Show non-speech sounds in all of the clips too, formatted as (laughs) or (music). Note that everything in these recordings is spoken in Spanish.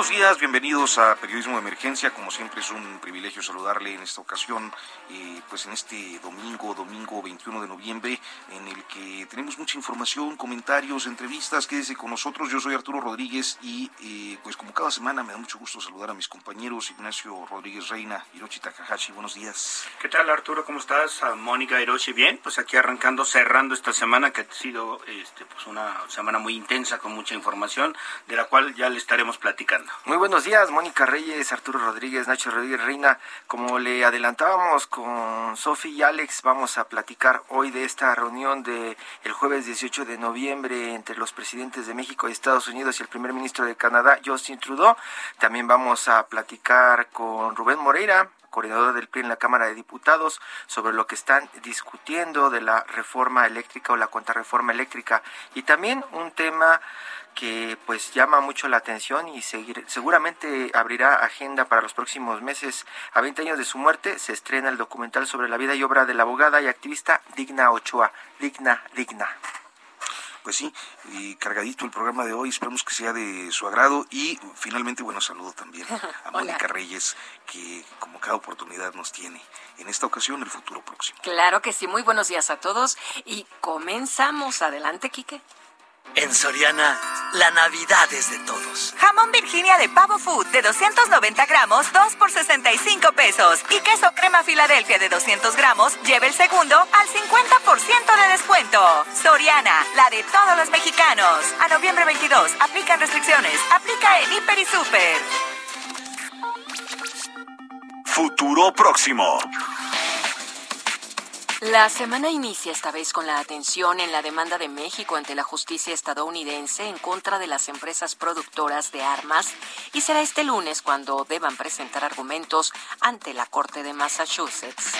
Buenos días, bienvenidos a Periodismo de Emergencia. Como siempre es un privilegio saludarle en esta ocasión, eh, pues en este domingo, domingo 21 de noviembre, en el que tenemos mucha información, comentarios, entrevistas. Quédese con nosotros. Yo soy Arturo Rodríguez y eh, pues como cada semana me da mucho gusto saludar a mis compañeros Ignacio Rodríguez Reina, Hiroshi Takahashi. Buenos días. ¿Qué tal Arturo? ¿Cómo estás? A Mónica Hiroshi, bien. Pues aquí arrancando, cerrando esta semana que ha sido este, pues una semana muy intensa con mucha información, de la cual ya le estaremos platicando. Muy buenos días, Mónica Reyes, Arturo Rodríguez, Nacho Rodríguez Reina. Como le adelantábamos con Sofi y Alex, vamos a platicar hoy de esta reunión de el jueves 18 de noviembre entre los presidentes de México y Estados Unidos y el primer ministro de Canadá, Justin Trudeau. También vamos a platicar con Rubén Moreira, coordinador del PRI en la Cámara de Diputados, sobre lo que están discutiendo de la reforma eléctrica o la contrarreforma eléctrica. Y también un tema que pues llama mucho la atención y seguir, seguramente abrirá agenda para los próximos meses. A 20 años de su muerte se estrena el documental sobre la vida y obra de la abogada y activista Digna Ochoa. Digna, digna. Pues sí, y cargadito el programa de hoy, esperamos que sea de su agrado y finalmente, bueno, saludo también a (laughs) Mónica Reyes, que como cada oportunidad nos tiene, en esta ocasión el futuro próximo. Claro que sí, muy buenos días a todos y comenzamos. Adelante, Quique. En Soriana, la Navidad es de todos. Jamón Virginia de Pavo Food de 290 gramos, 2 por 65 pesos. Y queso crema Filadelfia de 200 gramos, lleve el segundo al 50% de descuento. Soriana, la de todos los mexicanos. A noviembre 22, aplican restricciones. Aplica en Hiper y Super. Futuro próximo. La semana inicia esta vez con la atención en la demanda de México ante la justicia estadounidense en contra de las empresas productoras de armas y será este lunes cuando deban presentar argumentos ante la Corte de Massachusetts.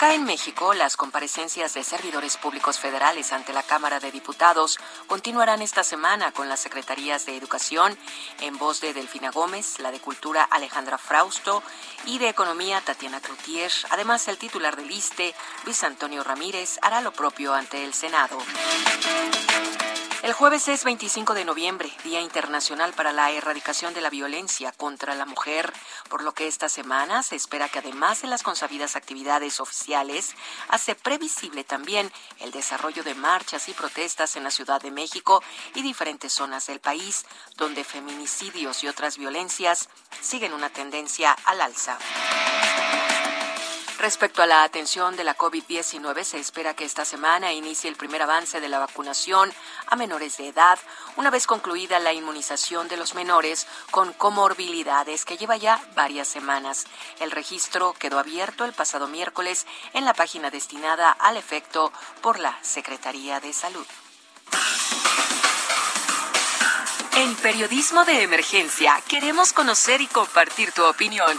Acá en México, las comparecencias de servidores públicos federales ante la Cámara de Diputados continuarán esta semana con las secretarías de Educación en voz de Delfina Gómez, la de Cultura Alejandra Frausto y de Economía Tatiana Cloutier. Además, el titular del ISTE, Luis Antonio Ramírez, hará lo propio ante el Senado. El jueves es 25 de noviembre, Día Internacional para la Erradicación de la Violencia contra la Mujer, por lo que esta semana se espera que además de las consabidas actividades oficiales, hace previsible también el desarrollo de marchas y protestas en la Ciudad de México y diferentes zonas del país, donde feminicidios y otras violencias siguen una tendencia al alza. Respecto a la atención de la COVID-19, se espera que esta semana inicie el primer avance de la vacunación a menores de edad, una vez concluida la inmunización de los menores con comorbilidades que lleva ya varias semanas. El registro quedó abierto el pasado miércoles en la página destinada al efecto por la Secretaría de Salud. En Periodismo de Emergencia queremos conocer y compartir tu opinión.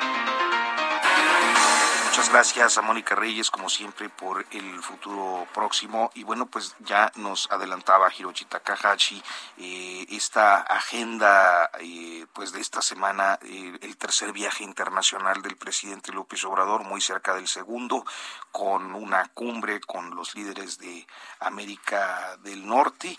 Gracias a Mónica Reyes, como siempre, por el futuro próximo. Y bueno, pues ya nos adelantaba Hiroshi Takahashi eh, esta agenda eh, pues de esta semana, eh, el tercer viaje internacional del presidente López Obrador, muy cerca del segundo, con una cumbre con los líderes de América del Norte,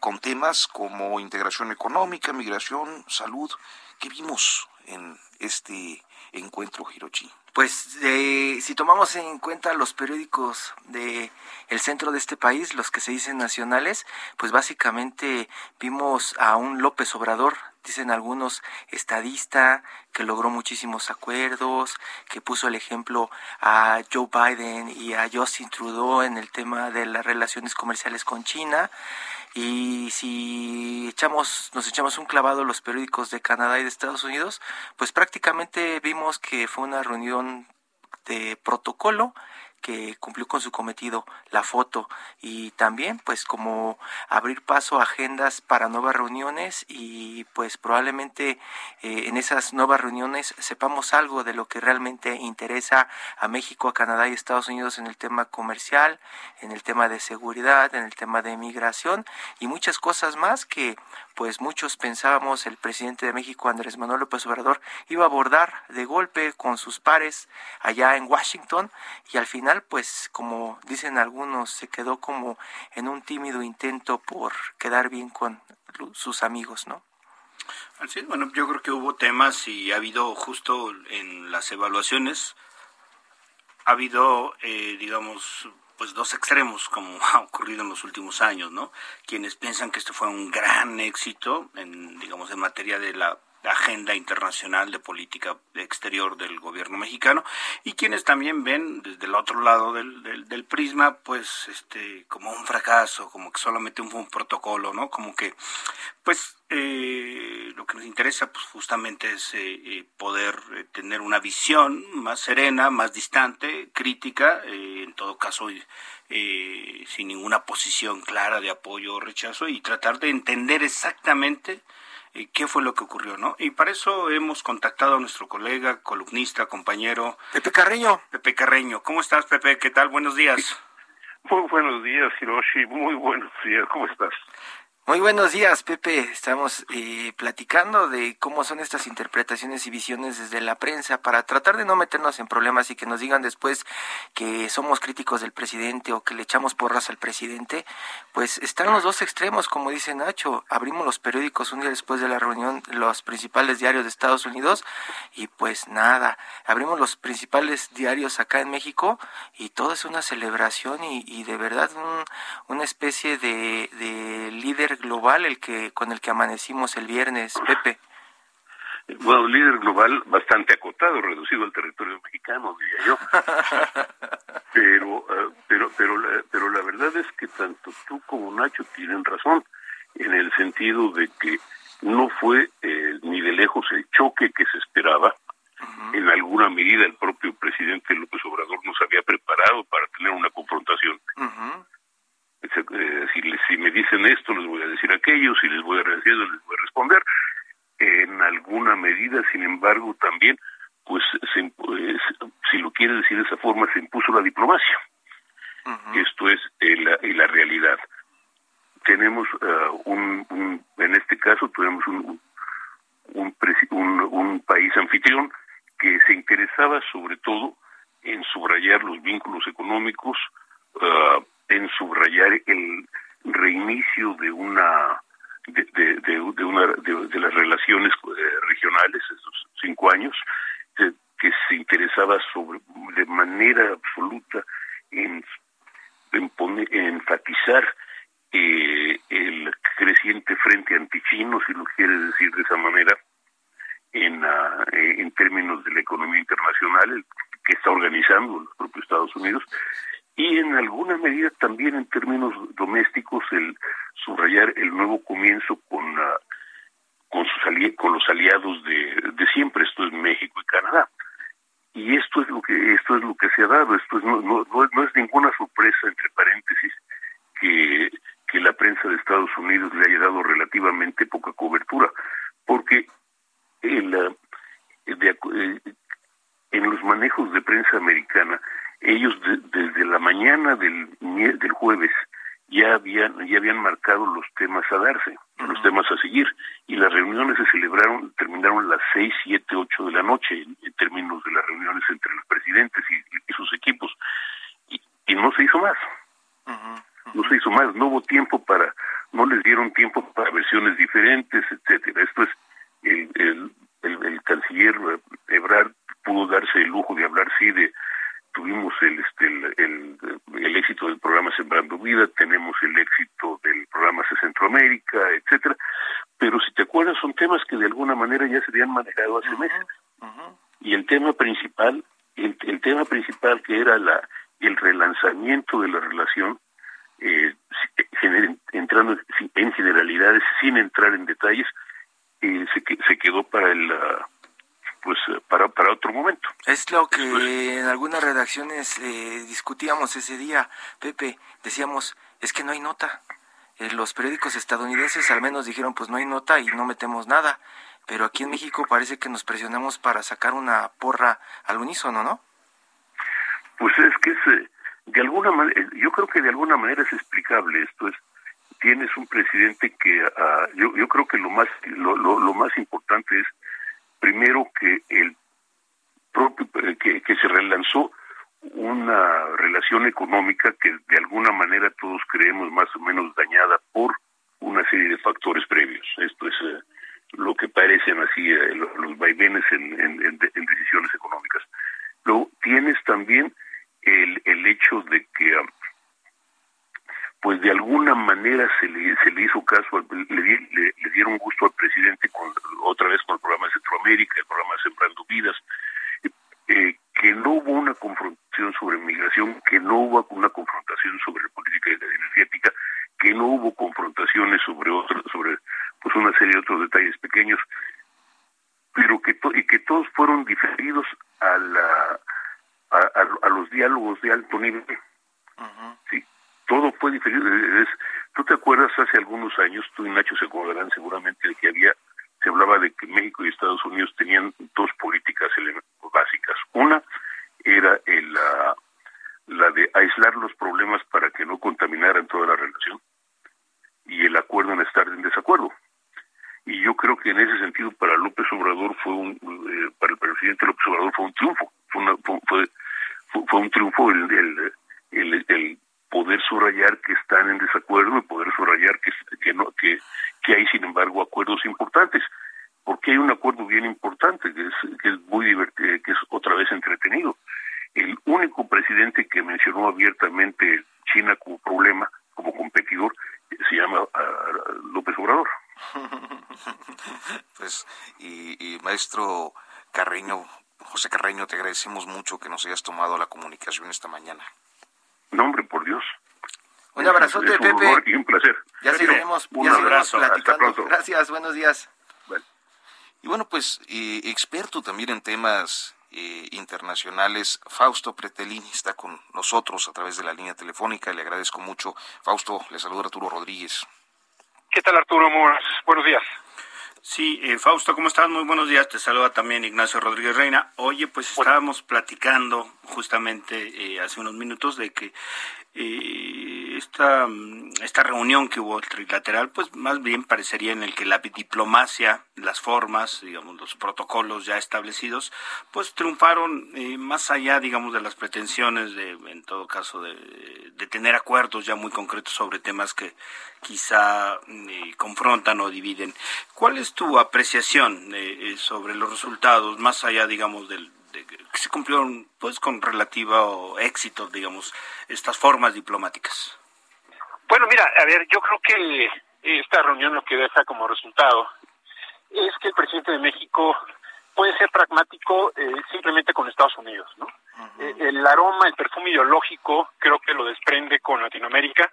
con temas como integración económica, migración, salud. ¿Qué vimos en este encuentro, Hiroshi? Pues eh, si tomamos en cuenta los periódicos de el centro de este país, los que se dicen nacionales, pues básicamente vimos a un López Obrador, dicen algunos estadista, que logró muchísimos acuerdos, que puso el ejemplo a Joe Biden y a Justin Trudeau en el tema de las relaciones comerciales con China. Y si echamos, nos echamos un clavado los periódicos de Canadá y de Estados Unidos, pues prácticamente vimos que fue una reunión de protocolo que cumplió con su cometido, la foto, y también pues como abrir paso a agendas para nuevas reuniones y pues probablemente eh, en esas nuevas reuniones sepamos algo de lo que realmente interesa a México, a Canadá y Estados Unidos en el tema comercial, en el tema de seguridad, en el tema de migración y muchas cosas más que pues muchos pensábamos el presidente de México, Andrés Manuel López Obrador, iba a abordar de golpe con sus pares allá en Washington y al final, pues como dicen algunos, se quedó como en un tímido intento por quedar bien con sus amigos, ¿no? Así bueno, yo creo que hubo temas y ha habido justo en las evaluaciones, ha habido, eh, digamos, pues dos extremos como (laughs) ha ocurrido en los últimos años, ¿no? Quienes piensan que esto fue un gran éxito en digamos en materia de la agenda internacional de política exterior del gobierno mexicano y quienes también ven desde el otro lado del, del, prisma pues este como un fracaso como que solamente fue un protocolo no como que pues eh, lo que nos interesa pues justamente es eh, eh, poder tener una visión más serena más distante crítica en todo caso sin ninguna posición clara de apoyo o rechazo y tratar de entender exactamente qué fue lo que ocurrió, ¿no? Y para eso hemos contactado a nuestro colega, columnista, compañero. Pepe Carreño. Pepe Carreño. ¿Cómo estás, Pepe? ¿Qué tal? Buenos días. Muy buenos días, Hiroshi. Muy buenos días. ¿Cómo estás? Muy buenos días, Pepe. Estamos eh, platicando de cómo son estas interpretaciones y visiones desde la prensa para tratar de no meternos en problemas y que nos digan después que somos críticos del presidente o que le echamos porras al presidente. Pues están los dos extremos, como dice Nacho. Abrimos los periódicos un día después de la reunión, los principales diarios de Estados Unidos y pues nada. Abrimos los principales diarios acá en México y todo es una celebración y, de verdad una especie de, de líder global el que con el que amanecimos el viernes, Pepe. Bueno, líder global bastante acotado, reducido al territorio mexicano, diría yo. (laughs) pero, eh, pero, pero, la, pero la verdad es que tanto tú como Nacho tienen razón en el sentido de que no fue eh, ni de lejos el choque que se esperaba. En alguna medida el propio presidente López Obrador nos había preparado para tener una confrontación. Eh, si, si me dicen esto, les voy a decir aquello, si les voy a decir, les voy a responder. En alguna medida, sin embargo, también, pues, si lo quiere decir de esa forma, se impuso la diplomacia. Esto es eh, la, la realidad. Tenemos uh, un, en este caso, tenemos un, un, un país anfitrión que se interesaba sobre todo en subrayar los vínculos económicos, uh, en subrayar el reinicio de una de, de, de, una de, las relaciones eh, regionales esos cinco años que se interesaba sobre de manera absoluta en, en enfatizar eh, el creciente frente antichino si lo quiere decir de esa manera en, uh, en términos de la economía internacional que está organizando los propios Estados Unidos y en alguna medida también en términos domésticos el subrayar el nuevo comienzo con uh, con sus con los aliados de, de siempre esto es México y Canadá y esto es lo que esto es lo que se ha dado esto es, no, no, no es ninguna sorpresa entre paréntesis que que la prensa de Estados Unidos le haya dado relativamente poca cobertura porque de, eh, en los manejos de prensa americana ellos desde la mañana del, del jueves ya habían ya habían marcado los temas a darse, los temas a seguir y las reuniones se celebraron terminaron a las seis, siete, ocho de la noche en, términos de las reuniones entre los presidentes y, sus equipos y, y, no se hizo más, no se hizo más, no hubo tiempo para, no les dieron tiempo para versiones diferentes, etcétera. Esto es el, el, el, el canciller Ebrard pudo darse el lujo de hablar tuvimos el, este, el, el, éxito del programa Sembrando Vida, tenemos el éxito del programa C Centroamérica, etcétera, pero si te acuerdas son temas que de alguna manera ya se habían manejado hace meses. Y el tema principal, el, el, tema principal que era la el relanzamiento de la relación, eh, entrando en generalidades sin entrar en detalles, eh, se, se quedó para el pues eh, para, para otro momento. Es lo que en algunas redacciones eh, ese día, Pepe, decíamos, es que no hay nota. Eh, los periódicos estadounidenses al menos dijeron, pues no hay nota y no metemos nada, pero aquí en México parece que nos presionamos para sacar una porra al unísono, ¿no? Pues es que es, de alguna manera, yo creo que de alguna manera es explicable esto, es tienes un presidente que ah, yo, yo creo que lo más lo, más importante es primero que el propio eh, que se relanzó una relación económica que de alguna manera todos creemos más o menos dañada por una serie de factores previos. Esto es eh, lo que parecen así eh, los vaivenes en, decisiones económicas. Luego tienes también el, el hecho de que ah, pues de alguna manera se le, se le hizo caso, le, le, dieron gusto al presidente con, otra vez con el programa de Centroamérica, el programa Sembrando Vidas, eh, que no hubo una confrontación sobre migración, que no hubo una confrontación sobre política energética, que no hubo confrontaciones sobre otros, sobre pues una serie de otros detalles pequeños, pero que y que todos fueron diferidos a la a, a, los diálogos de alto nivel. Sí, todo fue diferente. Es, ¿Tú te acuerdas hace algunos años, tú y Nacho se acordarán seguramente de que había, se hablaba de que México y Estados Unidos tenían dos políticas básicas. Una era el, la, la de aislar los problemas para que no contaminaran toda la relación y el acuerdo en estar en desacuerdo. Y yo creo que en ese sentido para López Obrador fue un, eh, para el presidente López Obrador fue un triunfo, fue, fue, fue, un triunfo el poder subrayar que están en desacuerdo y poder subrayar que, que, no, que, que hay, sin embargo, acuerdos importantes. Porque hay un acuerdo bien importante, que es, que es muy divertido, que es otra vez entretenido. El único presidente que mencionó abiertamente China como problema, como competidor, se llama ah, López Obrador. (laughs) pues, y, y maestro Carreño, José Carreño, te agradecemos mucho que nos hayas tomado la comunicación esta mañana. No, hombre, por Dios. Un abrazote, Pepe. y un placer. Ya seguiremos, un abrazo. platicando. Gracias, buenos días. Y bueno, pues eh, experto también en temas eh, internacionales, Fausto Pretelini está con nosotros a través de la línea telefónica. Le agradezco mucho. Fausto, le saluda Arturo Rodríguez. ¿Qué tal, Arturo? Muy buenos días. Sí, eh, Fausto, ¿cómo estás? Muy buenos días. Te saluda también Ignacio Rodríguez Reina. Oye, pues estábamos platicando justamente eh, hace unos minutos de que eh, esta, esta reunión que hubo trilateral, pues más bien parecería en el que la diplomacia, las formas, digamos, los protocolos ya establecidos, pues triunfaron eh, más allá, digamos, de las pretensiones de, en todo caso, de, de tener acuerdos ya muy concretos sobre temas que quizá eh, confrontan o dividen. ¿Cuál es tu apreciación eh, sobre los resultados, más allá, digamos, del, que se cumplieron pues con relativo éxito, digamos, estas formas diplomáticas? Bueno, mira, a ver, yo creo que esta reunión lo que deja como resultado es que el presidente de México puede ser pragmático eh, simplemente con Estados Unidos, ¿no? Eh, el aroma, el perfume ideológico, creo que lo desprende con Latinoamérica,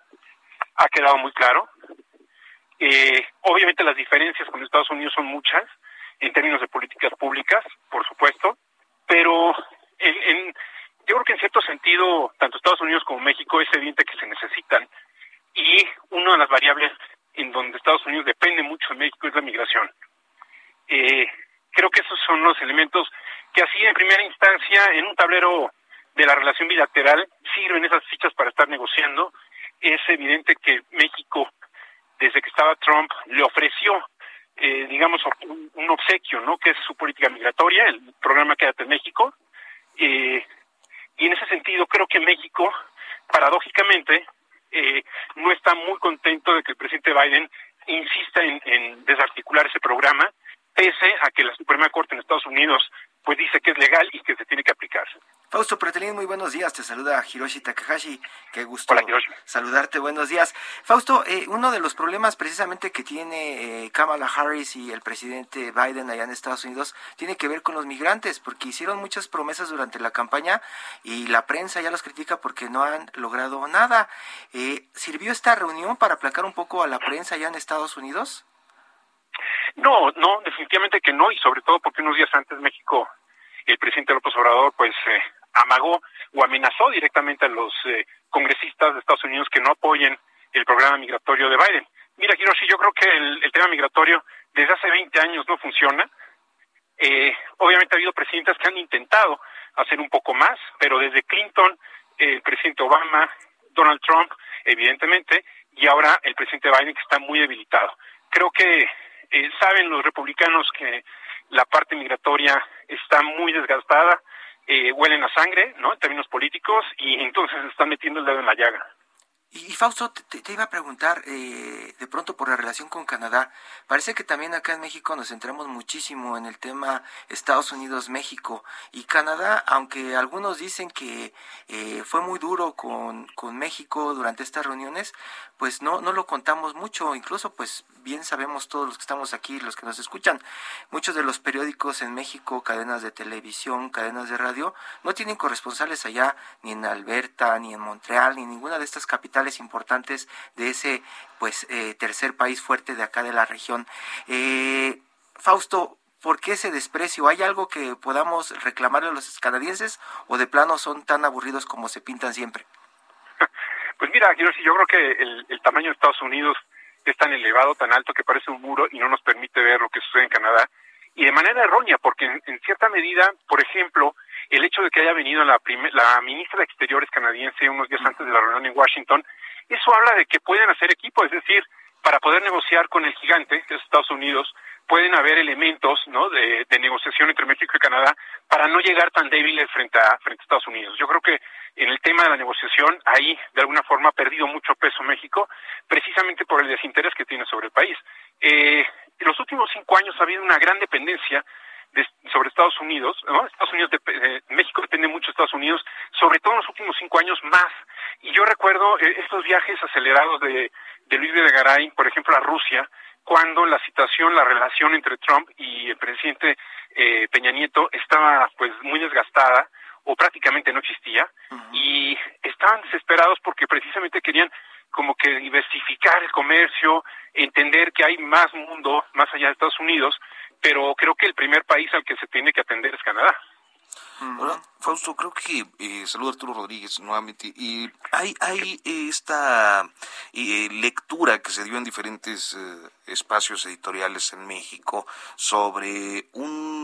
ha quedado muy claro. Eh, obviamente las diferencias con Estados Unidos son muchas en términos de políticas públicas, por supuesto, pero en, yo creo que en cierto sentido, tanto Estados Unidos como México es evidente que se necesitan y una de las variables en donde Estados Unidos depende mucho de México es la migración. Eh, creo que esos son los elementos que así en primera instancia en un tablero de la relación bilateral sirven esas fichas para estar negociando. Es evidente que México, desde que estaba Trump, le ofreció eh, digamos, un, obsequio, ¿no? Que es su política migratoria, el programa Quédate en México. Eh, y en ese sentido creo que México, paradójicamente, eh, no está muy contento de que el presidente Biden insista en, desarticular ese programa, pese a que la Suprema Corte en Estados Unidos pues dice que es legal y que se tiene que aplicar. Fausto Pretelín, muy buenos días. Te saluda Hiroshi Takahashi. Qué gusto saludarte. Buenos días. Fausto, eh, uno de los problemas precisamente que tiene eh, Kamala Harris y el presidente Biden allá en Estados Unidos tiene que ver con los migrantes, porque hicieron muchas promesas durante la campaña y la prensa ya los critica porque no han logrado nada. Eh, ¿Sirvió esta reunión para aplacar un poco a la prensa allá en Estados Unidos? No, no, definitivamente que no, y sobre todo porque unos días antes México, el presidente López Obrador, pues amagó o amenazó directamente a los eh, congresistas de Estados Unidos que no apoyen el programa migratorio de Biden. Mira, Hiroshi, yo creo que el, tema migratorio desde hace 20 años no funciona. Eh, obviamente ha habido presidentes que han intentado hacer un poco más, pero desde Clinton, el presidente Obama, Donald Trump, evidentemente, y ahora el presidente Biden que está muy debilitado. Creo que eh, saben los republicanos que la parte migratoria está muy desgastada, eh, huelen a sangre, ¿no? En términos políticos, y entonces están metiendo el dedo en la llaga. Y, Fausto, te, iba a preguntar, eh, de pronto por la relación con Canadá, parece que también acá en México nos centramos muchísimo en el tema Estados Unidos-México y Canadá, aunque algunos dicen que eh, fue muy duro con, con México durante estas reuniones, pues no, no lo contamos mucho, incluso pues bien sabemos todos los que estamos aquí, los que nos escuchan, muchos de los periódicos en México, cadenas de televisión, cadenas de radio, no tienen corresponsales allá ni en Alberta, ni en Montreal, ni en ninguna de estas capitales importantes de ese pues eh, tercer país fuerte de acá de la región. Eh, Fausto, ¿por qué ese desprecio? ¿Hay algo que podamos reclamarle a los canadienses o de plano son tan aburridos como se pintan siempre? (laughs) Pues mira, yo, yo creo que el, tamaño de Estados Unidos es tan elevado, tan alto que parece un muro y no nos permite ver lo que sucede en Canadá. Y de manera errónea, porque en cierta medida, por ejemplo, el hecho de que haya venido la, la ministra de Exteriores canadiense unos días antes de la reunión en Washington, eso habla de que pueden hacer equipo, es decir, para poder negociar con el gigante, que es Estados Unidos, pueden haber elementos ¿no? de, negociación entre México y Canadá para no llegar tan débiles frente a, frente a Estados Unidos. Yo creo que en el tema de la negociación, ahí de alguna forma ha perdido mucho peso México, precisamente por el desinterés que tiene sobre el país. Eh, en los últimos cinco años ha habido una gran dependencia sobre Estados Unidos, ¿no? Estados Unidos, de, México depende mucho de Estados Unidos, sobre todo en los últimos cinco años más. Y yo recuerdo eh, estos viajes acelerados de, de Luis de Garay, por ejemplo, a Rusia, cuando la situación, la relación entre Trump y el presidente eh, Peña Nieto estaba pues muy desgastada o prácticamente no existía y estaban desesperados porque precisamente querían como que diversificar el comercio, entender que hay más mundo más allá de Estados Unidos pero creo que el primer país al que se tiene que atender es Canadá. Hola, Fausto, creo que eh, saludo a Arturo Rodríguez nuevamente. Y hay, hay esta eh, lectura que se dio en diferentes eh, espacios editoriales en México sobre un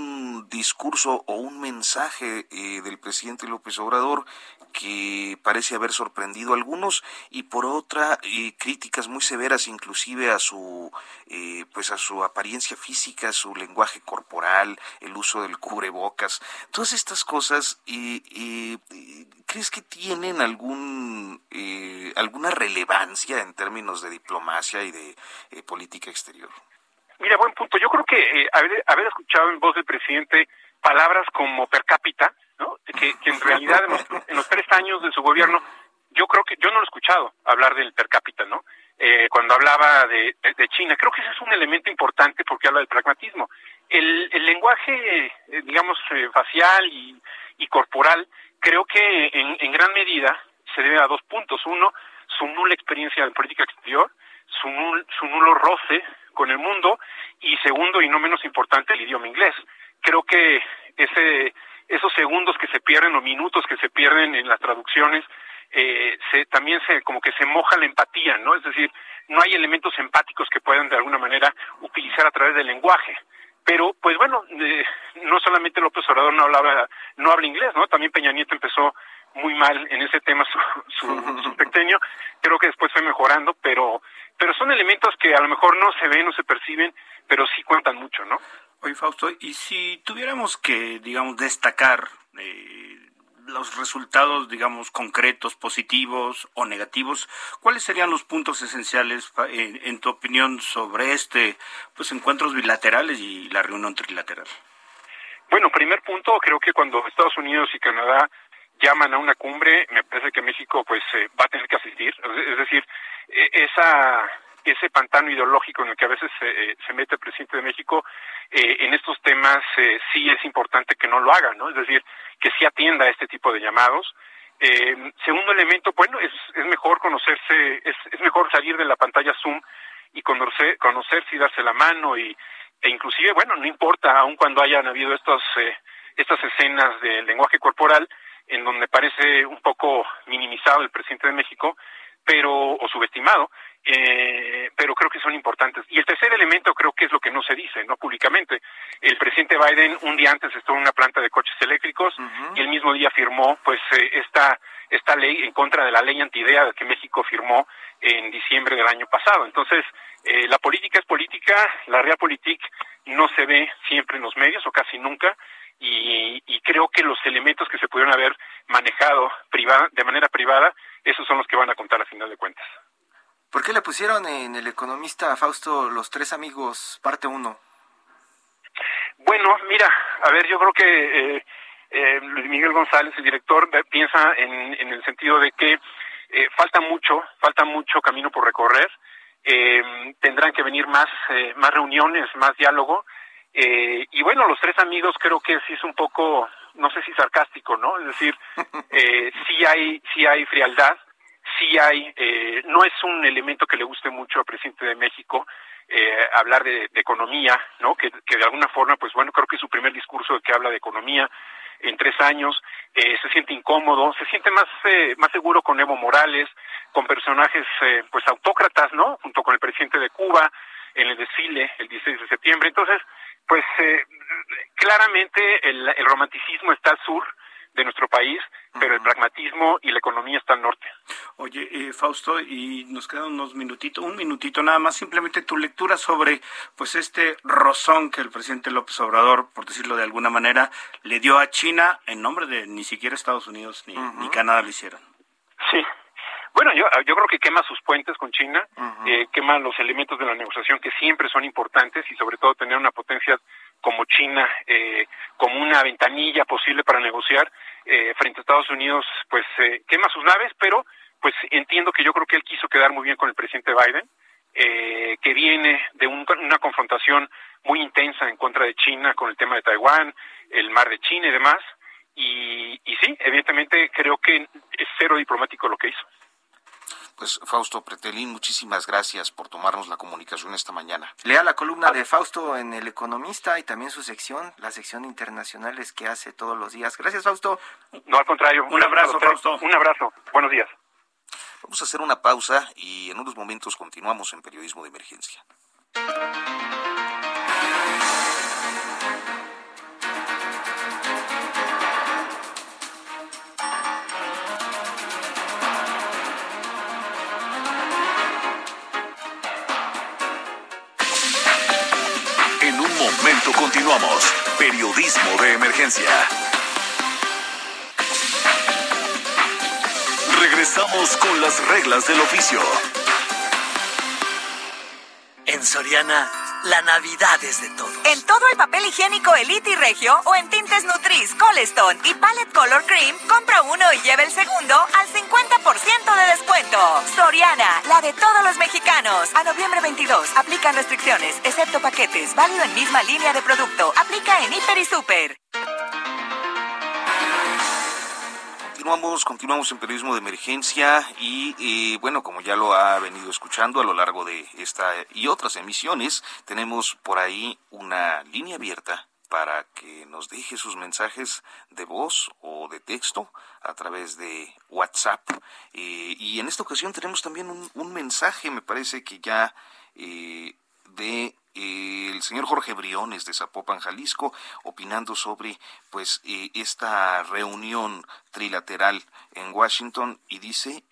discurso o un mensaje eh, del presidente López Obrador que parece haber sorprendido a algunos y por otra eh, críticas muy severas inclusive a su eh, pues a su apariencia física, su lenguaje corporal, el uso del cubrebocas, todas estas cosas crees que tienen algún eh, alguna relevancia en términos de diplomacia y de política exterior. Mira, buen punto. Yo creo que haber, haber escuchado en voz del presidente palabras como per cápita que, en realidad en los, tres años de su gobierno, yo creo que yo no lo he escuchado hablar del per cápita, ¿no? Eh, cuando hablaba de, China. Creo que ese es un elemento importante porque habla del pragmatismo. El, lenguaje, eh, digamos, eh, facial y, corporal, creo que en, gran medida se debe a dos puntos. Uno, su nula experiencia en política exterior, su, su nulo roce con el mundo y segundo, y no menos importante, el idioma inglés. Creo que ese esos segundos que se pierden o minutos que se pierden en las traducciones, eh, se, también se como que se moja la empatía, ¿no? Es decir, no hay elementos empáticos que puedan de alguna manera utilizar a través del lenguaje. Pero, pues bueno, eh, no solamente López Obrador no hablaba, no habla inglés, ¿no? También Peña Nieto empezó muy mal en ese tema su, su, su (laughs) pequeño, creo que después fue mejorando, pero, pero son elementos que a lo mejor no se ven, no se perciben, pero sí cuentan mucho, ¿no? Oye, Fausto, y si tuviéramos que, digamos, destacar eh, los resultados, digamos, concretos, positivos o negativos, ¿cuáles serían los puntos esenciales, en, tu opinión, sobre este, pues, encuentros bilaterales y la reunión trilateral? Bueno, primer punto, creo que cuando Estados Unidos y Canadá llaman a una cumbre, me parece que México pues eh, va a tener que asistir. Es decir, eh, esa ese pantano ideológico en el que a veces eh, se mete el presidente de México, en estos temas sí es importante que no lo haga, ¿no? Es decir, que sí atienda a este tipo de llamados. segundo elemento, bueno, es, es mejor conocerse, es, es mejor salir de la pantalla Zoom y conocer, conocerse y darse la mano y, e inclusive, bueno, no importa, aun cuando hayan habido estos, eh, estas escenas de lenguaje corporal, en donde parece un poco minimizado el presidente de México, pero o subestimado, eh, pero creo que son importantes. Y el tercer elemento creo que es lo que no se dice, no públicamente. El presidente Biden un día antes estuvo en una planta de coches eléctricos y el mismo día firmó, pues, eh, esta esta ley en contra de la ley antidea que México firmó en diciembre del año pasado. Entonces, eh, la política es política, la realpolitik no se ve siempre en los medios o casi nunca, y, creo que los elementos que se pudieron haber manejado privada, de manera privada, esos son los que van a contar a final de cuentas. ¿Por qué le pusieron en El Economista, Fausto, los tres amigos, parte uno? Bueno, mira, a ver, yo creo que eh, eh, Luis Miguel González, el director, piensa en, en el sentido de que eh, falta mucho, falta mucho camino por recorrer eh, tendrán que venir más, eh, más reuniones, más diálogo. Eh, y bueno, los tres amigos creo que sí es un poco, no sé si sarcástico, ¿no? Es decir, (laughs) eh, sí hay, sí hay frialdad, sí hay, eh, no es un elemento que le guste mucho al presidente de México, eh, hablar de, de, economía, ¿no? Que, que de alguna forma, pues bueno, creo que es su primer discurso de que habla de economía, en tres años, eh, se siente incómodo, se siente más, eh, más seguro con Evo Morales, con personajes eh, pues autócratas, ¿no? Junto con el presidente de Cuba en el desfile el 16 de septiembre. Entonces, pues eh, claramente el, el romanticismo está al sur, de nuestro país, pero el pragmatismo y la economía están al norte. Oye, eh, Fausto, y nos quedan unos minutitos, un minutito nada más, simplemente tu lectura sobre pues este rozón que el presidente López Obrador, por decirlo de alguna manera, le dio a China en nombre de ni siquiera Estados Unidos ni, ni Canadá lo hicieron. Sí, bueno, yo, yo creo que quema sus puentes con China, eh, quema los elementos de la negociación que siempre son importantes y sobre todo tener una potencia como China eh, como una ventanilla posible para negociar eh, frente a Estados Unidos, pues eh, quema sus naves, pero pues entiendo que yo creo que él quiso quedar muy bien con el presidente Biden, eh, que viene de un, una confrontación muy intensa en contra de China con el tema de Taiwán, el mar de China y demás, y, y sí, evidentemente creo que es cero diplomático lo que hizo. Pues Fausto Pretelín, muchísimas gracias por tomarnos la comunicación esta mañana. Lea la columna de Fausto en El Economista y también su sección, la sección internacionales que hace todos los días. Gracias, Fausto. No, al contrario. Un abrazo, Fausto. Un abrazo. Buenos días. Vamos a hacer una pausa y en unos momentos continuamos en Periodismo de Emergencia. Periodismo de emergencia. Regresamos con las reglas del oficio. En Soriana, la Navidad es de todos. Todo el papel higiénico Elite y Regio o en tintes Nutris, Colestone y Palette Color Cream, compra uno y lleva el segundo al 50% de descuento. Soriana, la de todos los mexicanos. A noviembre 22, aplican restricciones, excepto paquetes, válido en misma línea de producto. Aplica en Hiper y Super. Continuamos, continuamos en periodismo de emergencia y eh, bueno, como ya lo ha venido escuchando a lo largo de esta y otras emisiones, tenemos por ahí una línea abierta para que nos deje sus mensajes de voz o de texto a través de WhatsApp. Eh, y en esta ocasión tenemos también un, mensaje, me parece que ya eh, de el señor Jorge Briones de Zapopan, Jalisco, opinando sobre pues eh, esta reunión trilateral en Washington y dice,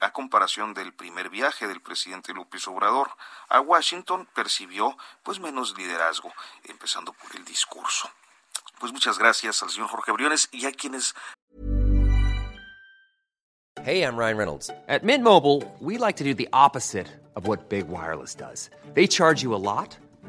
a comparación del primer viaje del presidente López Obrador a Washington, percibió pues menos liderazgo, empezando por el discurso. Pues muchas gracias al señor Jorge Briones y a quienes Hey, I'm Ryan Reynolds. At Mint Mobile, we like to do the opposite of what Big Wireless does. They charge you a lot,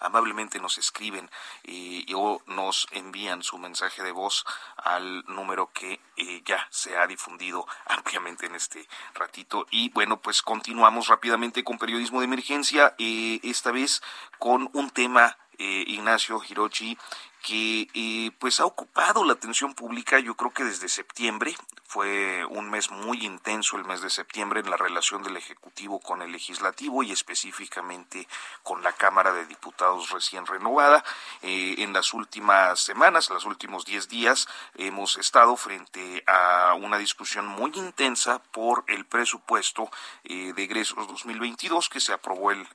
Amablemente nos escriben eh, o nos envían su mensaje de voz al número que eh, ya se ha difundido (laughs) ampliamente en este ratito. Y bueno, pues continuamos rápidamente con periodismo de emergencia, eh, esta vez con un tema, eh, Ignacio Hirochi, que eh, pues ha ocupado la atención pública yo creo que desde septiembre. Fue un mes muy intenso el mes de septiembre en la relación del ejecutivo con el legislativo y específicamente con la cámara de diputados recién renovada. Eh, en las últimas semanas los últimos 10 días hemos estado frente a una discusión muy intensa por el presupuesto eh, de egresos 2022 que se aprobó el,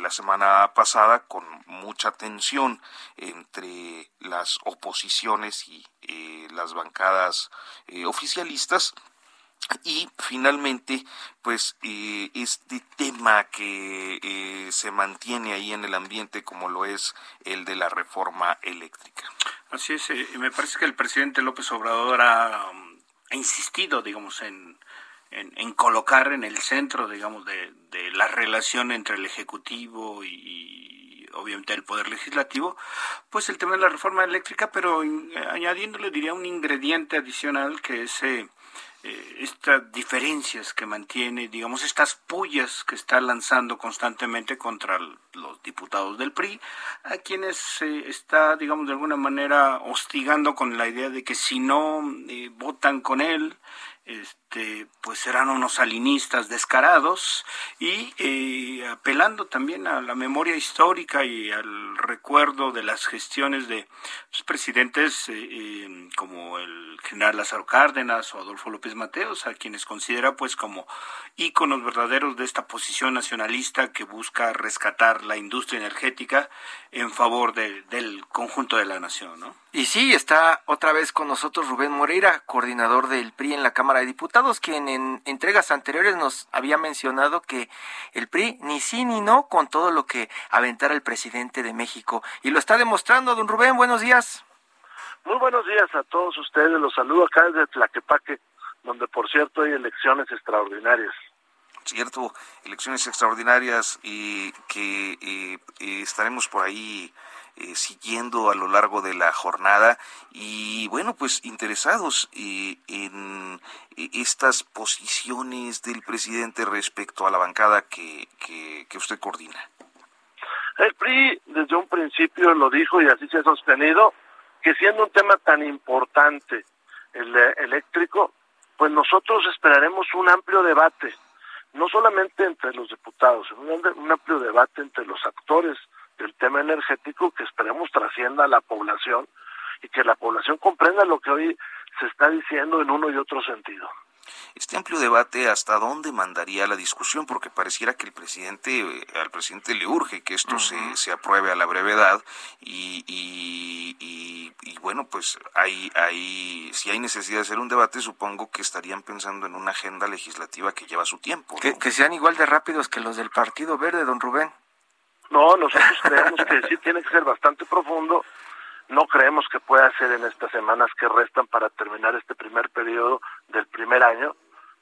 la semana pasada con mucha tensión entre las oposiciones y eh, las bancadas eh, oficialistas. Y finalmente pues eh, este tema que se mantiene ahí en el ambiente como lo es el de la reforma eléctrica. Así es me parece que el presidente López Obrador ha, insistido digamos en, en, en, colocar en el centro digamos de, de la relación entre el ejecutivo y obviamente el Poder Legislativo, pues el tema de la reforma eléctrica, pero añadiéndole, diría, un ingrediente adicional que es eh, eh, estas diferencias que mantiene, digamos, estas pullas que está lanzando constantemente contra los diputados del PRI, a quienes está, digamos, de alguna manera hostigando con la idea de que si no eh, votan con él, este, pues serán unos salinistas descarados y eh, apelando también a la memoria histórica y al recuerdo de las gestiones de los presidentes eh, eh, como el general Lázaro Cárdenas o Adolfo López Mateos, a quienes considera pues como íconos verdaderos de esta posición nacionalista que busca rescatar la industria energética en favor del conjunto de la nación, ¿no? Y sí, está otra vez con nosotros Rubén Moreira, coordinador del PRI en la Cámara de Diputados, quien en entregas anteriores nos había mencionado que el PRI ni sí ni no con todo lo que aventara el presidente de México. Y lo está demostrando, don Rubén, buenos días. Muy buenos días a todos ustedes, los saludo acá desde Tlaquepaque, donde por cierto hay elecciones extraordinarias cierto, elecciones extraordinarias y que eh, eh, estaremos por ahí eh, siguiendo a lo largo de la jornada y bueno, pues interesados en estas posiciones del presidente respecto a la bancada que, que, que usted coordina. El PRI desde un principio lo dijo y así se ha sostenido, que siendo un tema tan importante el eléctrico, pues nosotros esperaremos un amplio debate no solamente entre los diputados, sino un, amplio debate entre los actores del tema energético que esperemos trascienda a la población y que la población comprenda lo que hoy se está diciendo en uno y otro sentido. Este amplio debate, ¿hasta dónde mandaría la discusión? Porque pareciera que el presidente, al presidente le urge que esto se, se apruebe a la brevedad y, y, y, bueno, pues hay, hay, si hay necesidad de hacer un debate, supongo que estarían pensando en una agenda legislativa que lleva su tiempo. Que, que sean igual de rápidos que los del Partido Verde, don Rubén. No, nosotros creemos que sí tiene que ser bastante profundo. No creemos que pueda ser en estas semanas que restan para terminar este primer periodo del primer año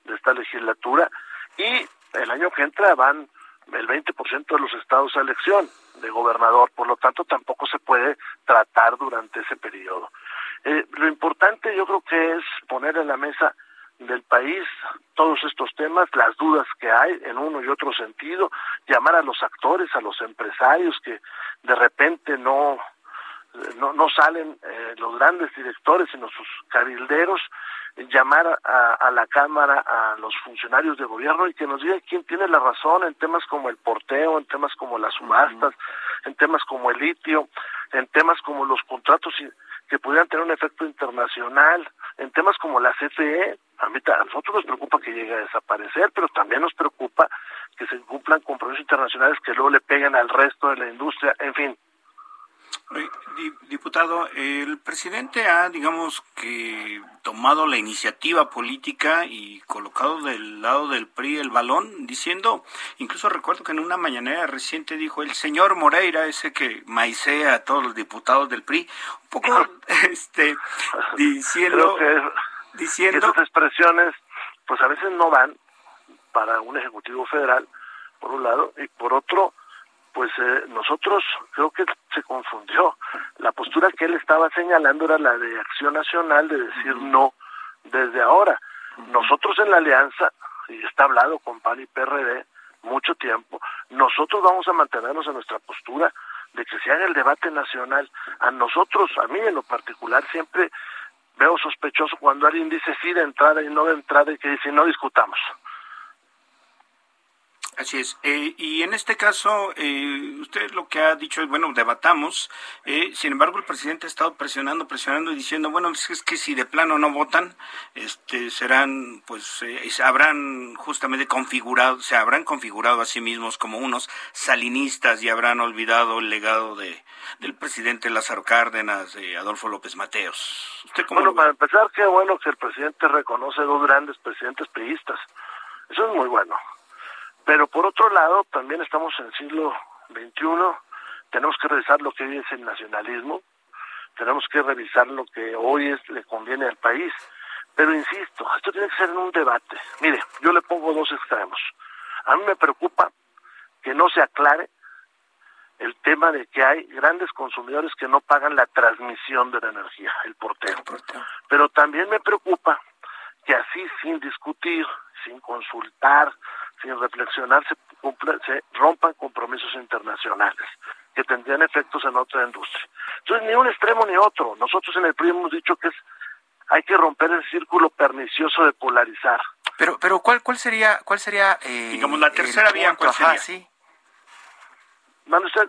de esta legislatura. Y el año que entra van el 20% de los estados a elección de gobernador, por lo tanto tampoco se puede tratar durante ese periodo. Eh, lo importante yo creo que es poner en la mesa del país todos estos temas, las dudas que hay en uno y otro sentido, llamar a los actores, a los empresarios que de repente no no, no salen eh, los grandes directores, sino sus cabilderos, llamar a, a, la Cámara a los funcionarios de gobierno y que nos diga quién tiene la razón en temas como el porteo, en temas como las subastas, en temas como el litio, en temas como los contratos que pudieran tener un efecto internacional, en temas como la CFE. A, mí, a nosotros nos preocupa que llegue a desaparecer, pero también nos preocupa que se cumplan compromisos internacionales que luego le peguen al resto de la industria, en fin Diputado, el presidente ha, digamos, que tomado la iniciativa política y colocado del lado del PRI el balón, diciendo, incluso recuerdo que en una mañanera reciente dijo el señor Moreira, ese que maicea a todos los diputados del PRI, un poco, (laughs) este, diciendo, diciendo esas expresiones, pues a veces no van para un ejecutivo federal, por un lado, y por otro, pues eh, nosotros creo que se confundió. La postura que él estaba señalando era la de Acción Nacional de decir no desde ahora. Nosotros en la alianza, y está hablado con PAN y PRD mucho tiempo, nosotros vamos a mantenernos en nuestra postura de que se haga el debate nacional. A nosotros, a mí en lo particular, siempre veo sospechoso cuando alguien dice sí de entrada y no de entrada y que dice no discutamos. Así es. Eh, y en este caso, eh, usted lo que ha dicho es, bueno, debatamos. Eh, sin embargo, el presidente ha estado presionando, presionando y diciendo, bueno, es que si de plano no votan, este, serán, pues, habrán justamente configurado, se habrán configurado a sí mismos como unos salinistas y habrán olvidado el legado de del presidente Lázaro Cárdenas, de Adolfo López Mateos. ¿Usted bueno, para empezar, qué bueno que el presidente reconoce dos grandes presidentes peístas. Eso es muy bueno. Pero por otro lado, también estamos en el siglo XXI, tenemos que revisar lo que hoy es el nacionalismo, tenemos que revisar lo que hoy es, le conviene al país. Pero insisto, esto tiene que ser en un debate. Mire, yo le pongo dos extremos. A mí me preocupa que no se aclare el tema de que hay grandes consumidores que no pagan la transmisión de la energía, el porteo. Pero también me preocupa que así, sin discutir, sin consultar, sin reflexionar, se, se rompan compromisos internacionales que tendrían efectos en otra industria. Entonces, ni un extremo ni otro. Nosotros en el PRI hemos dicho que es, hay que romper el círculo pernicioso de polarizar. Pero, pero ¿cuál, cuál sería, cuál sería, eh, digamos, la tercera vía? ¿cuál sería? sí. usted,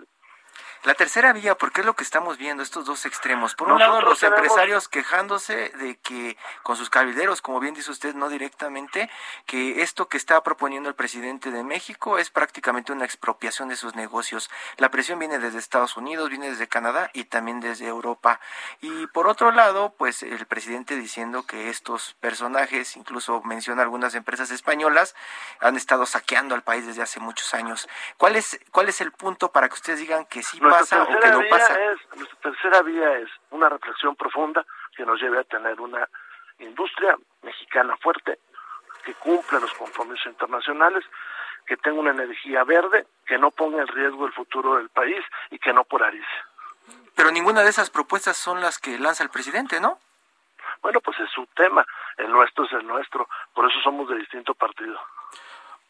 la tercera vía, porque es lo que estamos viendo, estos dos extremos. Por un lado, los empresarios quejándose de que con sus cabilderos, como bien dice usted, no directamente, que esto que está proponiendo el presidente de México es prácticamente una expropiación de sus negocios. La presión viene desde Estados Unidos, viene desde Canadá y también desde Europa. Y por otro lado, pues el presidente diciendo que estos personajes, incluso menciona algunas empresas españolas, han estado saqueando al país desde hace muchos años. ¿Cuál es, cuál es el punto para que ustedes digan que sí nuestra tercera vía es una reflexión profunda que nos lleve a tener una industria mexicana fuerte, que cumpla los compromisos internacionales, que tenga una energía verde, que no ponga en riesgo el futuro del país y que no polarice. Pero ninguna de esas propuestas son las que lanza el presidente, ¿no? Bueno, pues es su tema, el nuestro es el nuestro, por eso somos de distinto partido.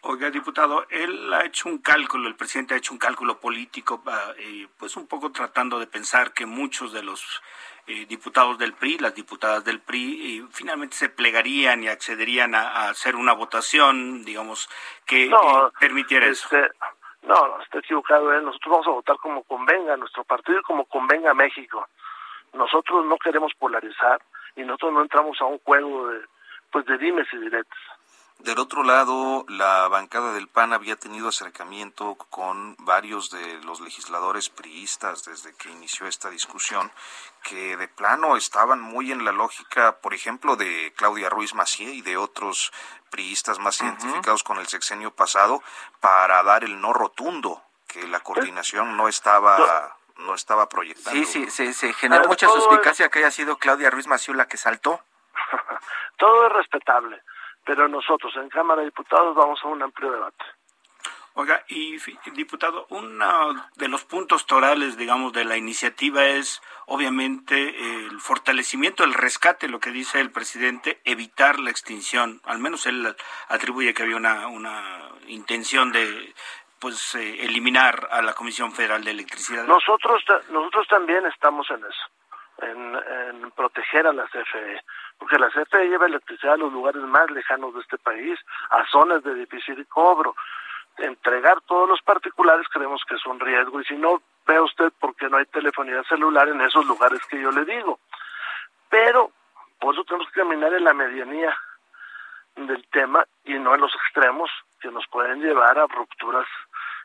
Oiga, diputado, él ha hecho un cálculo, el presidente ha hecho un cálculo político, eh, pues un poco tratando de pensar que muchos de los eh, diputados del PRI, las diputadas del PRI, eh, finalmente se plegarían y accederían a, hacer una votación, digamos, que permitiera eso. Este, no, no, está equivocado. Nosotros vamos a votar como convenga a nuestro partido y como convenga a México. Nosotros no queremos polarizar y nosotros no entramos a un juego de, pues de dimes y diretes. Del otro lado, la bancada del PAN había tenido acercamiento con varios de los legisladores priistas desde que inició esta discusión, que de plano estaban muy en la lógica, por ejemplo, de Claudia Ruiz Macié y de otros priistas más identificados con el sexenio pasado, para dar el no rotundo, que la coordinación no estaba no estaba proyectando. Sí, sí, se, generó mucha suspicacia que haya sido Claudia Ruiz Macié la que saltó. (laughs) Todo es respetable pero nosotros en Cámara de Diputados vamos a un amplio debate. Oiga, y diputado, uno de los puntos torales, digamos, de la iniciativa es obviamente el fortalecimiento, el rescate, lo que dice el presidente, evitar la extinción. Al menos él atribuye que había una, una intención de pues eh, eliminar a la Comisión Federal de Electricidad. Nosotros nosotros también estamos en eso, en, en proteger a la CFE porque la CFE lleva electricidad a los lugares más lejanos de este país, a zonas de difícil cobro. Entregar todos los particulares creemos que es un riesgo y si no, ve usted por qué no hay telefonía celular en esos lugares que yo le digo. Pero por eso tenemos que caminar en la medianía del tema y no en los extremos que nos pueden llevar a rupturas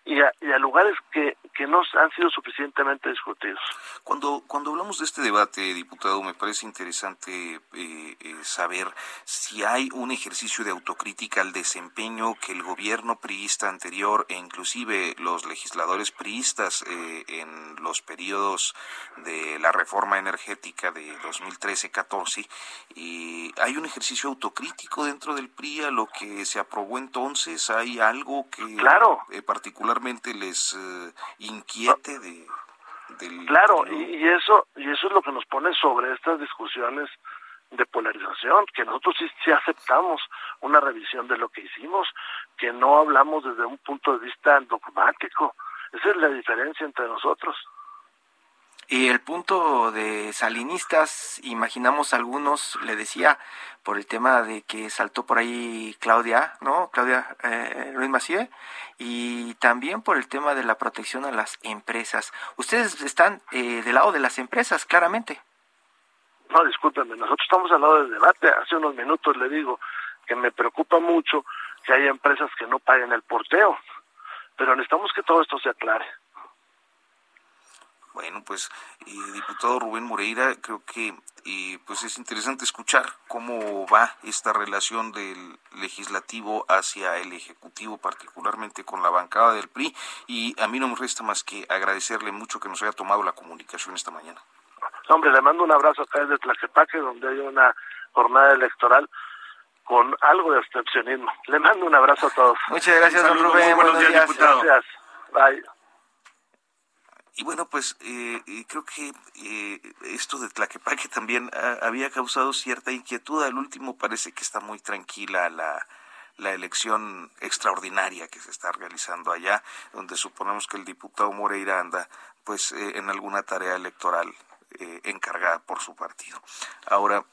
y a, y a lugares que que no han sido suficientemente discutidos. Cuando, cuando hablamos de este debate, diputado, me parece interesante eh, eh, saber si hay un ejercicio de autocrítica al desempeño que el gobierno priista anterior e inclusive los legisladores priistas eh, en los periodos de la reforma energética de 2013-14, hay un ejercicio autocrítico dentro del PRI a lo que se aprobó entonces, hay algo que claro. Particularmente les inquiete de del, claro y, eso y eso es lo que nos pone sobre estas discusiones de polarización que nosotros sí, sí aceptamos una revisión de lo que hicimos que no hablamos desde un punto de vista dogmático. Esa es la diferencia entre nosotros y el punto de salinistas, imaginamos algunos, le decía, por el tema de que saltó por ahí Claudia, ¿no? Claudia eh, Ruiz Macié, y también por el tema de la protección a las empresas. Ustedes están eh, del lado de las empresas, claramente. No, discúlpeme, nosotros estamos al lado del debate. Hace unos minutos le digo que me preocupa mucho que haya empresas que no paguen el porteo, pero necesitamos que todo esto se aclare. Bueno, pues, diputado Rubén Moreira, creo que pues es interesante escuchar cómo va esta relación del legislativo hacia el ejecutivo, particularmente con la bancada del PRI, y a mí no me resta más que agradecerle mucho que nos haya tomado la comunicación esta mañana. Hombre, le mando un abrazo acá desde Tlaquepaque, donde hay una jornada electoral con algo de abstencionismo. Le mando un abrazo a todos. Muchas gracias, don Rubén. Buenos, días, diputado. Gracias. Bye. Y bueno, pues eh, eh, creo que eh, esto de Tlaquepaque también ah, había causado cierta inquietud. Al último parece que está muy tranquila la, la elección extraordinaria que se está realizando allá, donde suponemos que el diputado Moreira anda pues en alguna tarea electoral encargada por su partido. Ahora,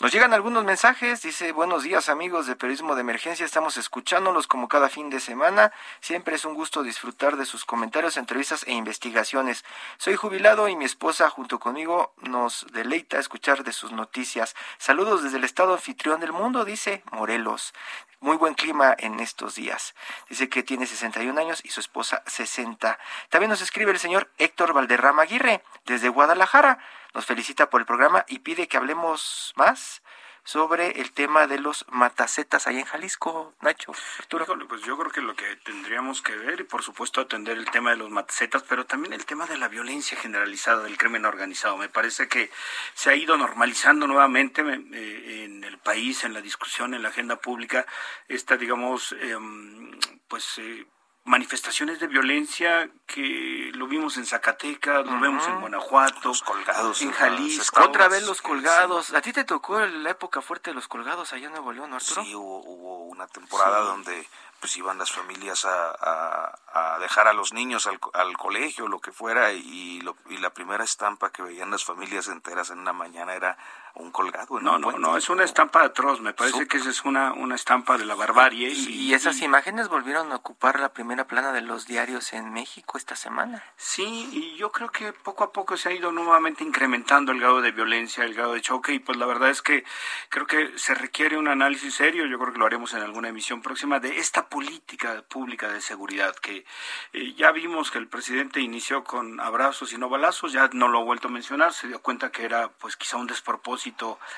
nos llegan algunos mensajes, dice, buenos días amigos de Periodismo de Emergencia, estamos escuchándolos como cada fin de semana, siempre es un gusto disfrutar de sus comentarios, entrevistas e investigaciones. Soy jubilado y mi esposa junto conmigo nos deleita escuchar de sus noticias. Saludos desde el estado anfitrión del mundo, dice Morelos. Muy buen clima en estos días. Dice que tiene 61 años y su esposa 60. También nos escribe el señor Héctor Valderrama Aguirre desde Guadalajara nos felicita por el programa y pide que hablemos más sobre el tema de los matacetas ahí en Jalisco, Nacho, Arturo. pues yo creo que lo que tendríamos que ver y por supuesto atender el tema de los matacetas, pero también el tema de la violencia generalizada del crimen organizado. Me parece que se ha ido normalizando nuevamente eh, en el país, en la discusión, en la agenda pública, esta, digamos, em, pues... Eh, manifestaciones de violencia que lo vimos en Zacatecas, lo vemos en Guanajuato, los colgados, en Jalisco. Otra vez los colgados. ¿A ti te tocó la época fuerte de los colgados allá en Nuevo León, Arturo? Sí, hubo, una temporada donde pues iban las familias a, a, dejar a los niños al, al colegio, lo que fuera, y, lo, y la primera estampa que veían las familias enteras en una mañana era un colgado. no, no, no, es una estampa atroz, me parece que esa es una, una estampa de la barbarie. Y, esas imágenes volvieron a ocupar la primera plana de los diarios en México esta semana. Sí, y yo creo que poco a poco se ha ido nuevamente incrementando el grado de violencia, el grado de choque, y pues la verdad es que creo que se requiere un análisis serio, yo creo que lo haremos en alguna emisión próxima, de esta política pública de seguridad, que eh, ya vimos que el presidente inició con abrazos y no balazos, ya no lo ha vuelto a mencionar, se dio cuenta que era pues quizá un despropósito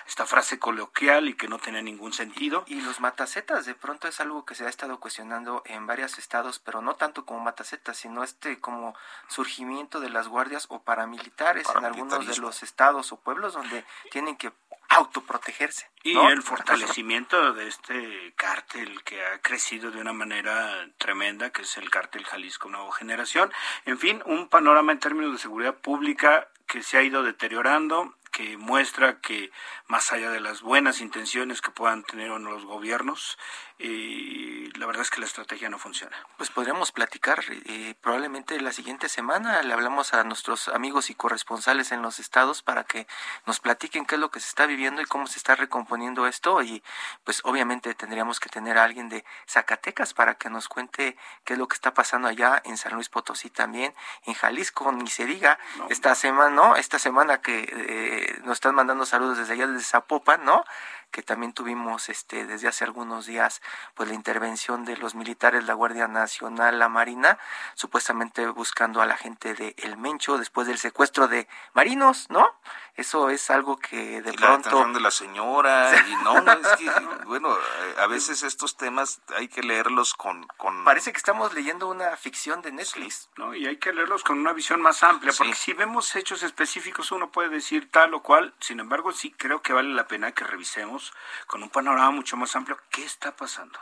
esta frase coloquial y que no tiene ningún sentido. Y, los matacetas, de pronto es algo que se ha estado cuestionando en varios estados, pero no tanto como matacetas, sino este como surgimiento de las guardias o paramilitares en algunos de los estados o pueblos donde tienen que autoprotegerse. Y el fortalecimiento de este cártel que ha crecido de una manera tremenda, que es el cártel Jalisco Nueva Generación. En fin, un panorama en términos de seguridad pública que se ha ido deteriorando, que muestra que más allá de las buenas intenciones que puedan tener los gobiernos, y la verdad es que la estrategia no funciona. Pues podríamos platicar eh, probablemente la siguiente semana, le hablamos a nuestros amigos y corresponsales en los estados para que nos platiquen qué es lo que se está viviendo y cómo se está recomponiendo esto y pues obviamente tendríamos que tener a alguien de Zacatecas para que nos cuente qué es lo que está pasando allá en San Luis Potosí también, en Jalisco, ni se diga, esta semana, ¿no? Esta semana que eh, nos están mandando saludos desde allá, desde Zapopan, ¿no? que también tuvimos este desde hace algunos días pues la intervención de los militares, la Guardia Nacional, la Marina, supuestamente buscando a la gente de El Mencho después del secuestro de marinos, ¿no? Eso es algo que de pronto la de la señora (laughs) y no, no es que bueno, a veces estos temas hay que leerlos con, con Parece que estamos leyendo una ficción de Netflix, ¿no? Y hay que leerlos con una visión más amplia, porque si vemos hechos específicos uno puede decir tal o cual, sin embargo sí creo que vale la pena que revisemos con un panorama mucho más amplio qué está pasando.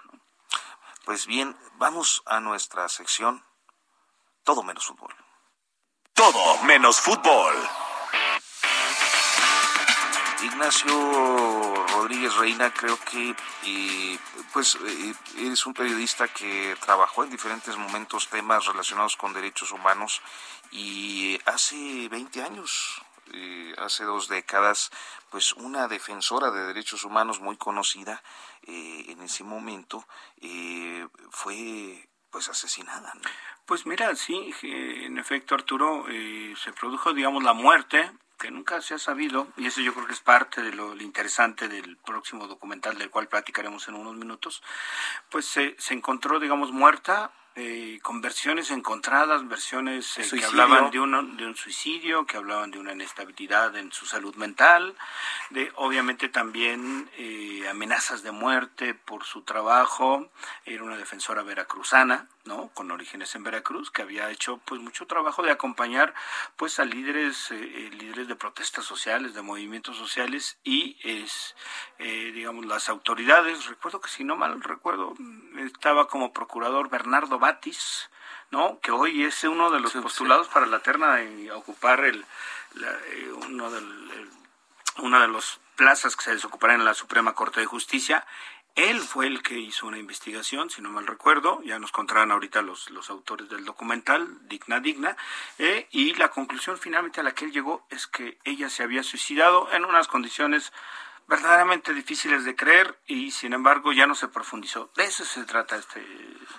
Pues bien, vamos a nuestra sección Todo menos fútbol. Todo menos fútbol. Ignacio Rodríguez Reina, creo que eh, pues eh, eres un periodista que trabajó en diferentes momentos temas relacionados con derechos humanos y hace 20 años eh, hace dos décadas, pues una defensora de derechos humanos muy conocida eh, en ese momento eh, fue pues asesinada. Pues mira, sí, en efecto Arturo, se produjo digamos la muerte que nunca se ha sabido, y eso yo creo que es parte de lo, interesante del próximo documental del cual platicaremos en unos minutos, pues se, se encontró, digamos, muerta eh, con versiones encontradas, versiones eh, que hablaban de, uno, de un suicidio, que hablaban de una inestabilidad en su salud mental, de obviamente también eh, amenazas de muerte por su trabajo. Era una defensora veracruzana, ¿no? Con orígenes en Veracruz, que había hecho pues mucho trabajo de acompañar pues a líderes, líderes de protestas sociales, de movimientos sociales y es, digamos, las autoridades. Recuerdo que si no mal recuerdo, estaba como procurador Bernardo Batis, ¿no? Que hoy es uno de los postulados para la terna de ocupar el, eh, uno del, una de las plazas que se desocupará en la Suprema Corte de Justicia. Él fue el que hizo una investigación, si no mal recuerdo, ya nos contarán ahorita los, los autores del documental, Digna Digna, eh, y la conclusión finalmente a la que él llegó es que ella se había suicidado en unas condiciones verdaderamente difíciles de creer y sin embargo ya no se profundizó. De eso se trata este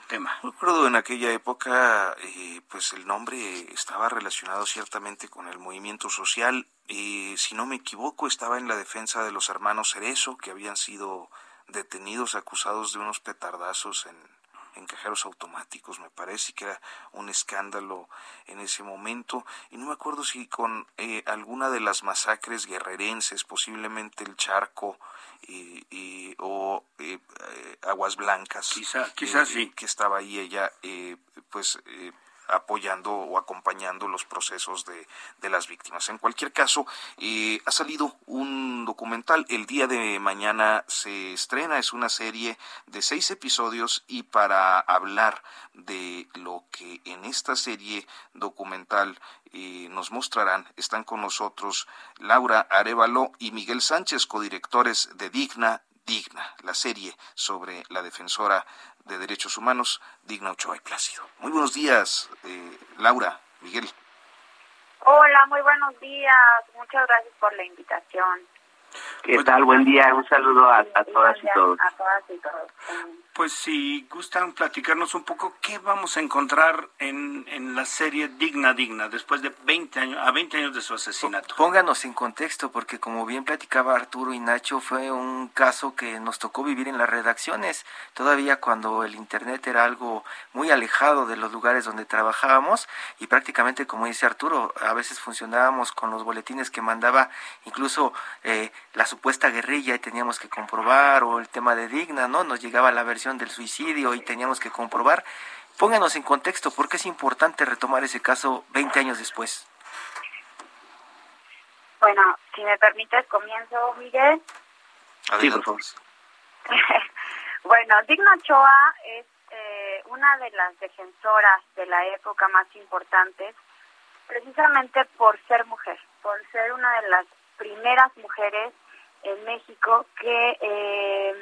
tema. Recuerdo en aquella época, eh, pues el nombre estaba relacionado ciertamente con el movimiento social. y si no me equivoco, estaba en la defensa de los hermanos Cerezo, que habían sido detenidos acusados de unos petardazos en, en cajeros automáticos, me parece que era un escándalo en ese momento, y no me acuerdo si con eh, alguna de las masacres guerrerenses, posiblemente el Charco y, o eh, eh, Aguas Blancas, quizá, quizás sí, que estaba ahí ella, pues apoyando o acompañando los procesos de, de las víctimas. En cualquier caso, eh, ha salido un documental, el día de mañana se estrena, es una serie de seis episodios y para hablar de lo que en esta serie documental eh, nos mostrarán, están con nosotros Laura Arevalo y Miguel Sánchez, codirectores de Digna Digna, la serie sobre la defensora de Derechos Humanos, Digna Ochoa y Plácido. Muy buenos días, eh, Laura, Miguel. Hola, muy buenos días. Muchas gracias por la invitación. ¿Qué tal? Buen día. Un saludo a, todas y todos. A todas y todos. Pues si gustan platicarnos un poco, ¿qué vamos a encontrar en, en la serie Digna Digna después de 20 años, a 20 años de su asesinato? Pónganos en contexto, porque como bien platicaba Arturo y Nacho, fue un caso que nos tocó vivir en las redacciones, todavía cuando el Internet era algo muy alejado de los lugares donde trabajábamos y prácticamente, como dice Arturo, a veces funcionábamos con los boletines que mandaba incluso... Eh, la supuesta guerrilla y teníamos que comprobar, o el tema de Digna, ¿no? Nos llegaba la versión del suicidio y teníamos que comprobar. Pónganos en contexto, ¿por qué es importante retomar ese caso 20 años después? Bueno, si me permites, comienzo, Miguel. Adelante. (laughs) bueno, Digna Ochoa es eh, una de las defensoras de la época más importantes, precisamente por ser mujer, por ser una de las primeras mujeres en México que eh,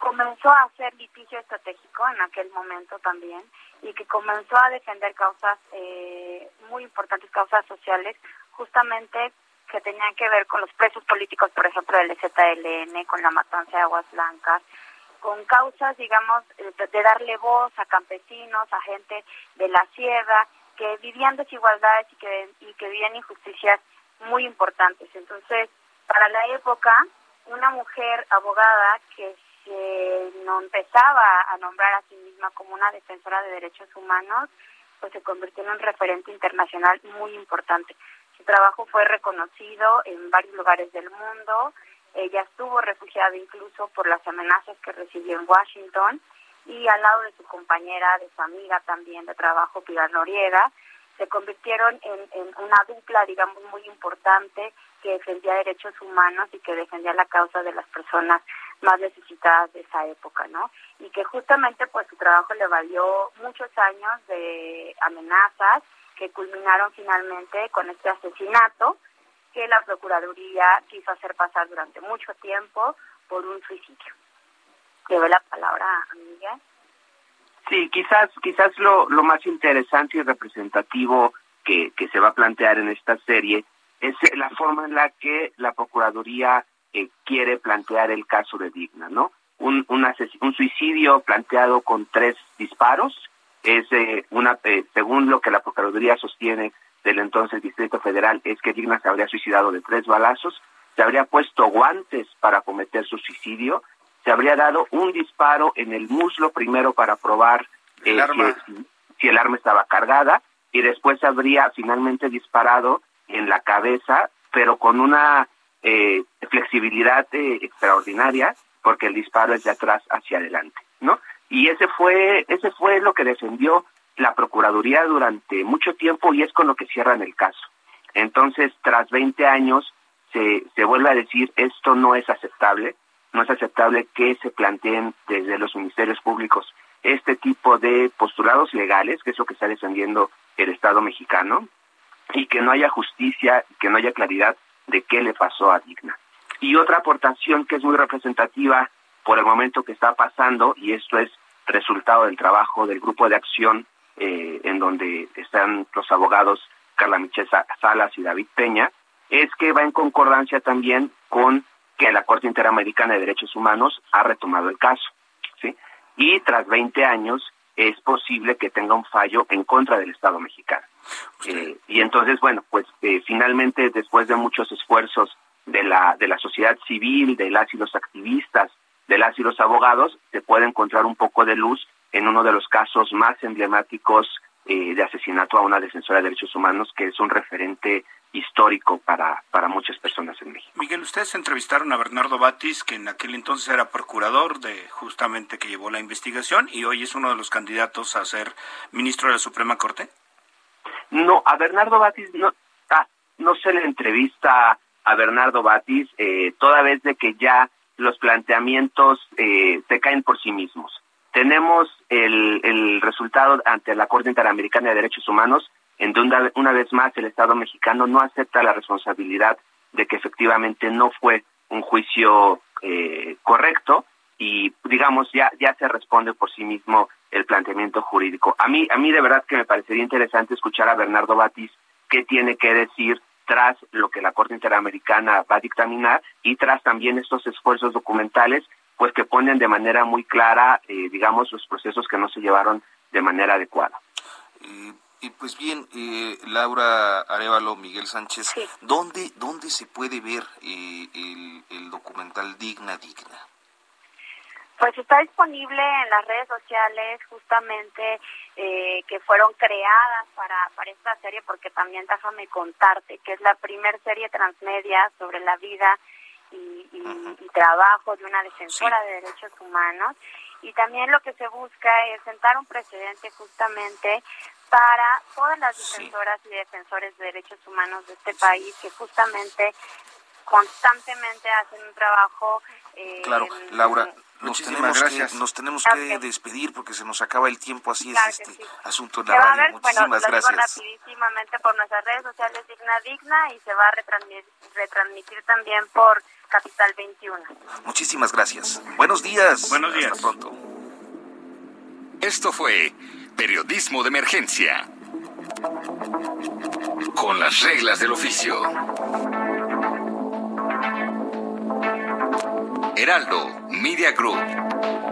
comenzó a hacer litigio estratégico en aquel momento también y que comenzó a defender causas eh, muy importantes, causas sociales, justamente que tenían que ver con los presos políticos, por ejemplo, del ZLN, con la matanza de Aguas Blancas, con causas, digamos, eh, de darle voz a campesinos, a gente de la sierra, que vivían desigualdades y que, y que vivían injusticias muy importantes. Entonces, para la época, una mujer abogada que se no empezaba a nombrar a sí misma como una defensora de derechos humanos, pues se convirtió en un referente internacional muy importante. Su trabajo fue reconocido en varios lugares del mundo. Ella estuvo refugiada incluso por las amenazas que recibió en Washington y al lado de su compañera, de su amiga también de trabajo, Pilar Noriega, se convirtieron en, en una dupla, digamos, muy importante que defendía derechos humanos y que defendía la causa de las personas más necesitadas de esa época, ¿no? Y que justamente pues su trabajo le valió muchos años de amenazas que culminaron finalmente con este asesinato que la Procuraduría quiso hacer pasar durante mucho tiempo por un suicidio. Le doy la palabra a Miguel. Sí, quizás, quizás lo, lo más interesante y representativo que, que se va a plantear en esta serie es la forma en la que la Procuraduría eh, quiere plantear el caso de Digna, ¿no? Un, un, un suicidio planteado con tres disparos es eh, una, eh, según lo que la Procuraduría sostiene del entonces Distrito Federal, es que Digna se habría suicidado de tres balazos, se habría puesto guantes para cometer su suicidio, se habría dado un disparo en el muslo primero para probar si, si el arma estaba cargada y después habría finalmente disparado en la cabeza, pero con una eh, flexibilidad eh, extraordinaria, porque el disparo es de atrás hacia adelante, ¿no? Y ese fue, ese fue lo que defendió la Procuraduría durante mucho tiempo y es con lo que cierran el caso. Entonces, tras 20 años, se, se vuelve a decir esto no es aceptable, no es aceptable que se planteen desde los ministerios públicos este tipo de postulados legales, que es lo que está defendiendo el Estado mexicano, y que no haya justicia, que no haya claridad de qué le pasó a Digna. Y otra aportación que es muy representativa por el momento que está pasando, y esto es resultado del trabajo del grupo de acción eh, en donde están los abogados Carla Michelle Salas y David Peña, es que va en concordancia también con que la Corte Interamericana de Derechos Humanos ha retomado el caso. ¿sí? Y tras 20 años es posible que tenga un fallo en contra del Estado mexicano. Eh, y entonces, bueno, pues eh, finalmente, después de muchos esfuerzos de la, de la sociedad civil, de las y los activistas, de las y los abogados, se puede encontrar un poco de luz en uno de los casos más emblemáticos eh, de asesinato a una defensora de derechos humanos, que es un referente histórico para, para muchas personas en México. Miguel, ustedes entrevistaron a Bernardo Batis, que en aquel entonces era procurador de justamente que llevó la investigación y hoy es uno de los candidatos a ser ministro de la Suprema Corte. No, a Bernardo Batis no, ah, no se le entrevista a Bernardo Batis eh, toda vez de que ya los planteamientos eh, se caen por sí mismos. Tenemos el, el resultado ante la Corte Interamericana de Derechos Humanos, en donde una vez más el Estado mexicano no acepta la responsabilidad de que efectivamente no fue un juicio eh, correcto y digamos ya ya se responde por sí mismo el planteamiento jurídico. A mí, a mí de verdad que me parecería interesante escuchar a Bernardo Batis qué tiene que decir tras lo que la Corte Interamericana va a dictaminar y tras también estos esfuerzos documentales, pues que ponen de manera muy clara, eh, digamos, los procesos que no se llevaron de manera adecuada. y pues bien, eh, Laura Arevalo, Miguel Sánchez, ¿dónde, ¿dónde se puede ver eh, el, el documental Digna Digna? Pues está disponible en las redes sociales justamente eh, que fueron creadas para, para esta serie, porque también déjame contarte que es la primer serie transmedia sobre la vida y, y, trabajo de una defensora de derechos humanos. Y también lo que se busca es sentar un precedente justamente para todas las defensoras y defensores de derechos humanos de este país que justamente constantemente hacen un trabajo. Eh, claro, Laura, nos tenemos, gracias. Que, nos tenemos que despedir porque se nos acaba el tiempo, así es este asunto de la radio. Muchísimas bueno, gracias. rapidísimamente por nuestras redes sociales Digna Digna y se va a retransmitir, retransmitir también por Capital 21. Muchísimas gracias. Buenos días. Buenos días. Hasta pronto. Esto fue Periodismo de Emergencia. Con las reglas del oficio. Heraldo Media Group.